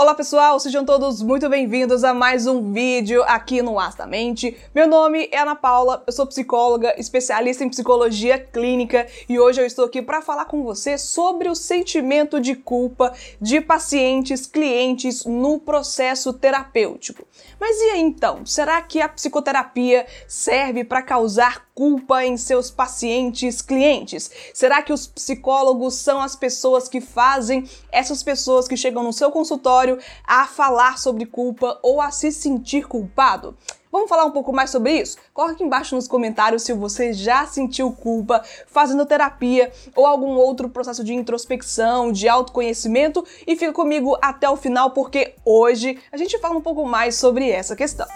Olá pessoal, sejam todos muito bem-vindos a mais um vídeo aqui no Astamente. Meu nome é Ana Paula, eu sou psicóloga, especialista em psicologia clínica e hoje eu estou aqui para falar com você sobre o sentimento de culpa de pacientes, clientes no processo terapêutico. Mas e aí então, será que a psicoterapia serve para causar culpa em seus pacientes, clientes? Será que os psicólogos são as pessoas que fazem essas pessoas que chegam no seu consultório a falar sobre culpa ou a se sentir culpado? Vamos falar um pouco mais sobre isso? Coloque aqui embaixo nos comentários se você já sentiu culpa fazendo terapia ou algum outro processo de introspecção, de autoconhecimento e fica comigo até o final porque hoje a gente fala um pouco mais sobre essa questão.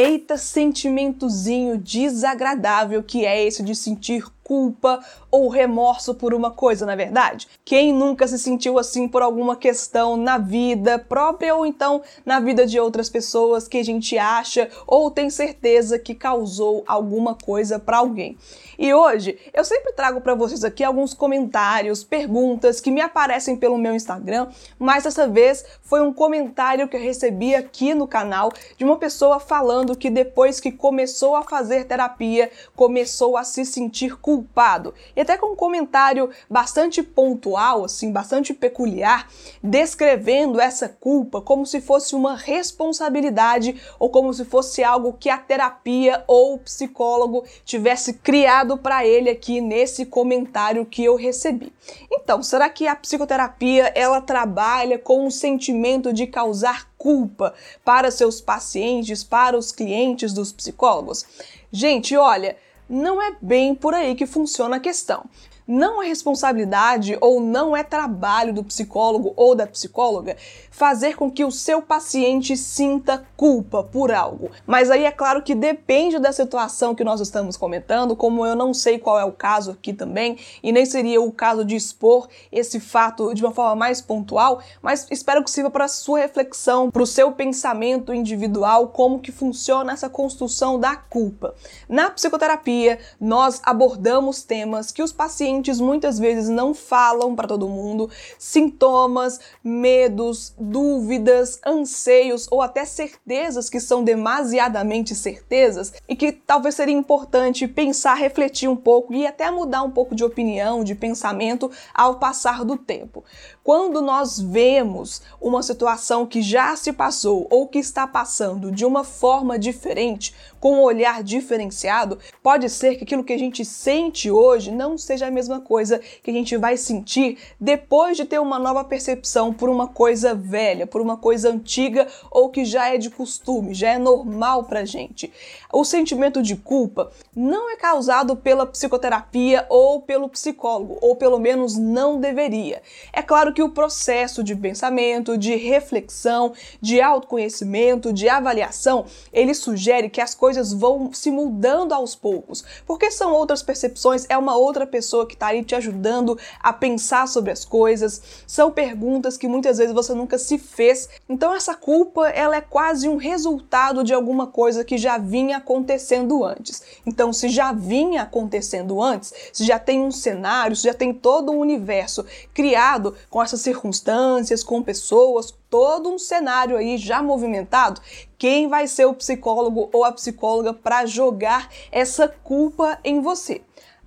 Eita sentimentozinho desagradável que é esse de sentir culpa ou remorso por uma coisa, na é verdade? Quem nunca se sentiu assim por alguma questão na vida própria ou então na vida de outras pessoas que a gente acha ou tem certeza que causou alguma coisa para alguém? E hoje eu sempre trago para vocês aqui alguns comentários, perguntas que me aparecem pelo meu Instagram, mas dessa vez foi um comentário que eu recebi aqui no canal de uma pessoa falando que depois que começou a fazer terapia, começou a se sentir culpada culpado. E até com um comentário bastante pontual, assim, bastante peculiar, descrevendo essa culpa como se fosse uma responsabilidade ou como se fosse algo que a terapia ou o psicólogo tivesse criado para ele aqui nesse comentário que eu recebi. Então, será que a psicoterapia ela trabalha com o sentimento de causar culpa para seus pacientes, para os clientes dos psicólogos? Gente, olha, não é bem por aí que funciona a questão não é responsabilidade ou não é trabalho do psicólogo ou da psicóloga fazer com que o seu paciente sinta culpa por algo. Mas aí é claro que depende da situação que nós estamos comentando, como eu não sei qual é o caso aqui também, e nem seria o caso de expor esse fato de uma forma mais pontual, mas espero que sirva para sua reflexão, para o seu pensamento individual, como que funciona essa construção da culpa. Na psicoterapia, nós abordamos temas que os pacientes pacientes muitas vezes não falam para todo mundo sintomas, medos, dúvidas, anseios ou até certezas que são demasiadamente certezas e que talvez seria importante pensar, refletir um pouco e até mudar um pouco de opinião, de pensamento ao passar do tempo. Quando nós vemos uma situação que já se passou ou que está passando de uma forma diferente, com um olhar diferenciado, pode ser que aquilo que a gente sente hoje não seja a mesma coisa que a gente vai sentir depois de ter uma nova percepção por uma coisa velha, por uma coisa antiga ou que já é de costume, já é normal pra gente. O sentimento de culpa não é causado pela psicoterapia ou pelo psicólogo, ou pelo menos não deveria. É claro que que o processo de pensamento, de reflexão, de autoconhecimento, de avaliação, ele sugere que as coisas vão se mudando aos poucos, porque são outras percepções, é uma outra pessoa que está ali te ajudando a pensar sobre as coisas, são perguntas que muitas vezes você nunca se fez. Então essa culpa, ela é quase um resultado de alguma coisa que já vinha acontecendo antes. Então, se já vinha acontecendo antes, se já tem um cenário, se já tem todo um universo criado com essas circunstâncias, com pessoas, todo um cenário aí já movimentado, quem vai ser o psicólogo ou a psicóloga para jogar essa culpa em você?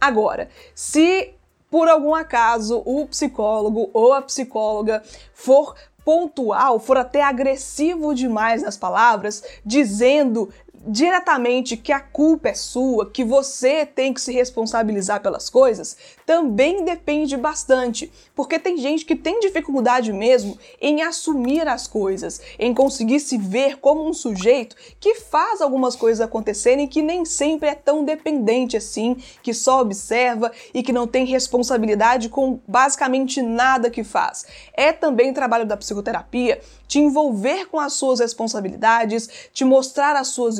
Agora, se por algum acaso o psicólogo ou a psicóloga for pontual, for até agressivo demais nas palavras, dizendo diretamente que a culpa é sua, que você tem que se responsabilizar pelas coisas, também depende bastante, porque tem gente que tem dificuldade mesmo em assumir as coisas, em conseguir se ver como um sujeito que faz algumas coisas acontecerem que nem sempre é tão dependente assim, que só observa e que não tem responsabilidade com basicamente nada que faz. É também trabalho da psicoterapia te envolver com as suas responsabilidades, te mostrar as suas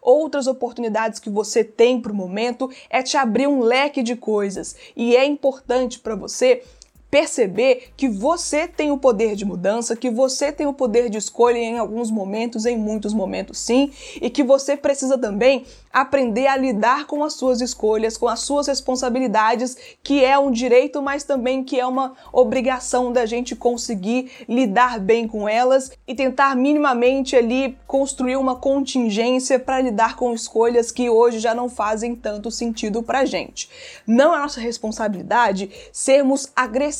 outras oportunidades que você tem para o momento, é te abrir um leque de coisas. E é importante para você perceber que você tem o poder de mudança, que você tem o poder de escolha em alguns momentos, em muitos momentos sim, e que você precisa também aprender a lidar com as suas escolhas, com as suas responsabilidades, que é um direito, mas também que é uma obrigação da gente conseguir lidar bem com elas e tentar minimamente ali construir uma contingência para lidar com escolhas que hoje já não fazem tanto sentido pra gente. Não é nossa responsabilidade sermos agressivos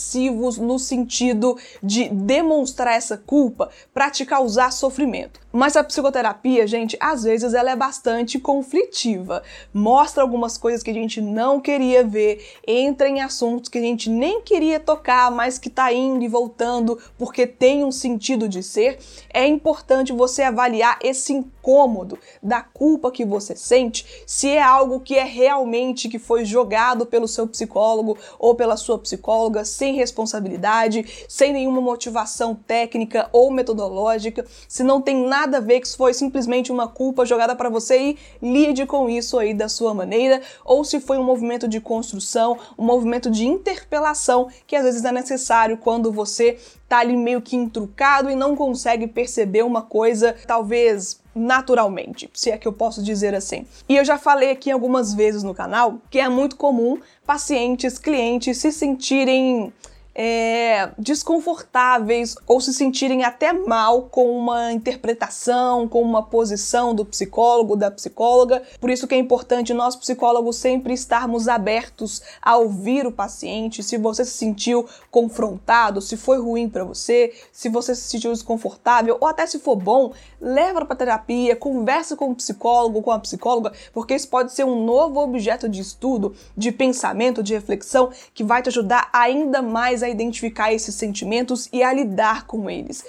no sentido de demonstrar essa culpa para te causar sofrimento. Mas a psicoterapia, gente, às vezes ela é bastante conflitiva. Mostra algumas coisas que a gente não queria ver, entra em assuntos que a gente nem queria tocar, mas que tá indo e voltando porque tem um sentido de ser. É importante você avaliar esse incômodo da culpa que você sente, se é algo que é realmente que foi jogado pelo seu psicólogo ou pela sua psicóloga sem responsabilidade, sem nenhuma motivação técnica ou metodológica, se não tem nada nada a ver que isso foi simplesmente uma culpa jogada para você e lide com isso aí da sua maneira, ou se foi um movimento de construção, um movimento de interpelação que às vezes é necessário quando você tá ali meio que intrucado e não consegue perceber uma coisa, talvez naturalmente, se é que eu posso dizer assim. E eu já falei aqui algumas vezes no canal que é muito comum pacientes, clientes se sentirem é, desconfortáveis ou se sentirem até mal com uma interpretação, com uma posição do psicólogo, da psicóloga. Por isso que é importante nós psicólogos sempre estarmos abertos a ouvir o paciente. Se você se sentiu confrontado, se foi ruim para você, se você se sentiu desconfortável ou até se for bom, leva para terapia, conversa com o psicólogo, com a psicóloga, porque isso pode ser um novo objeto de estudo, de pensamento, de reflexão que vai te ajudar ainda mais a identificar esses sentimentos e a lidar com eles.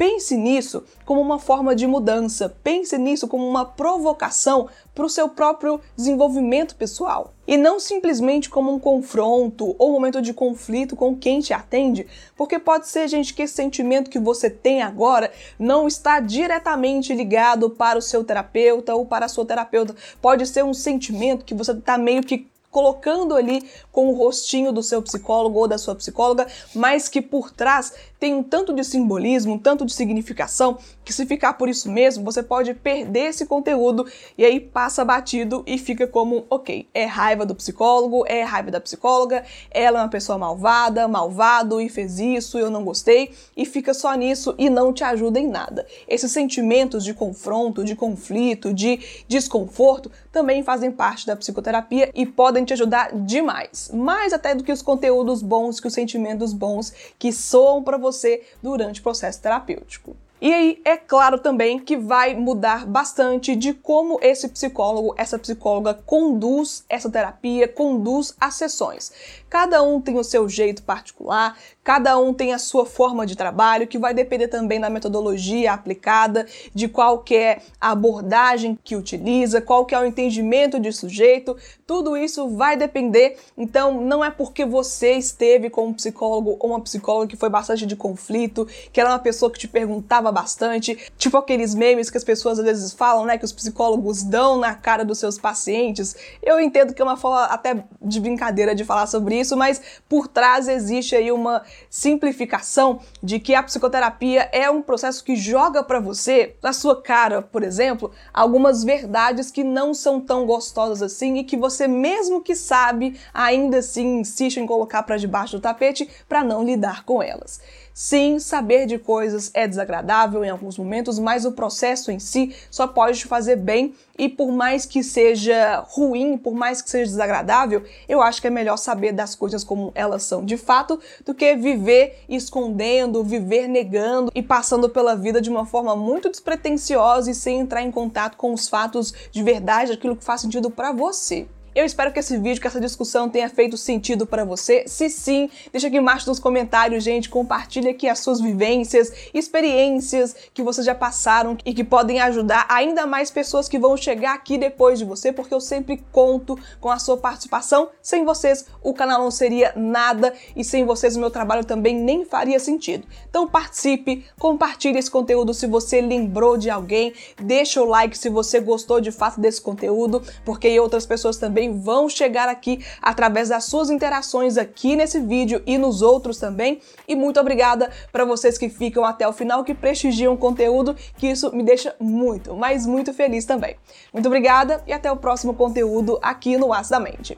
Pense nisso como uma forma de mudança, pense nisso como uma provocação para o seu próprio desenvolvimento pessoal. E não simplesmente como um confronto ou um momento de conflito com quem te atende, porque pode ser, gente, que esse sentimento que você tem agora não está diretamente ligado para o seu terapeuta ou para a sua terapeuta. Pode ser um sentimento que você está meio que colocando ali com o rostinho do seu psicólogo ou da sua psicóloga, mas que por trás tem um tanto de simbolismo, um tanto de significação, que se ficar por isso mesmo, você pode perder esse conteúdo e aí passa batido e fica como, ok, é raiva do psicólogo, é raiva da psicóloga, ela é uma pessoa malvada, malvado e fez isso, eu não gostei, e fica só nisso e não te ajuda em nada. Esses sentimentos de confronto, de conflito, de desconforto também fazem parte da psicoterapia e podem te ajudar demais, mais até do que os conteúdos bons, que os sentimentos bons que soam para você você durante o processo terapêutico. E aí, é claro também que vai mudar bastante de como esse psicólogo, essa psicóloga conduz essa terapia, conduz as sessões. Cada um tem o seu jeito particular, cada um tem a sua forma de trabalho, que vai depender também da metodologia aplicada, de qual que é a abordagem que utiliza, qual que é o entendimento de sujeito, tudo isso vai depender. Então, não é porque você esteve com um psicólogo ou uma psicóloga que foi bastante de conflito, que era uma pessoa que te perguntava bastante, tipo aqueles memes que as pessoas às vezes falam, né, que os psicólogos dão na cara dos seus pacientes. Eu entendo que é uma forma até de brincadeira de falar sobre isso, mas por trás existe aí uma simplificação de que a psicoterapia é um processo que joga para você, na sua cara, por exemplo, algumas verdades que não são tão gostosas assim e que você mesmo que sabe, ainda assim insiste em colocar para debaixo do tapete para não lidar com elas. Sim, saber de coisas é desagradável em alguns momentos, mas o processo em si só pode te fazer bem e por mais que seja ruim, por mais que seja desagradável, eu acho que é melhor saber das coisas como elas são de fato do que viver escondendo, viver negando e passando pela vida de uma forma muito despretensiosa e sem entrar em contato com os fatos de verdade, aquilo que faz sentido para você. Eu espero que esse vídeo, que essa discussão tenha feito sentido para você. Se sim, deixa aqui embaixo nos comentários, gente, compartilha aqui as suas vivências, experiências que vocês já passaram e que podem ajudar ainda mais pessoas que vão chegar aqui depois de você, porque eu sempre conto com a sua participação. Sem vocês, o canal não seria nada e sem vocês o meu trabalho também nem faria sentido. Então participe, compartilhe esse conteúdo se você lembrou de alguém, deixa o like se você gostou de fato desse conteúdo, porque outras pessoas também também vão chegar aqui através das suas interações aqui nesse vídeo e nos outros também. E muito obrigada para vocês que ficam até o final, que prestigiam o conteúdo, que isso me deixa muito, mas muito feliz também. Muito obrigada e até o próximo conteúdo aqui no Aço da Mente.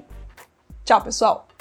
Tchau, pessoal!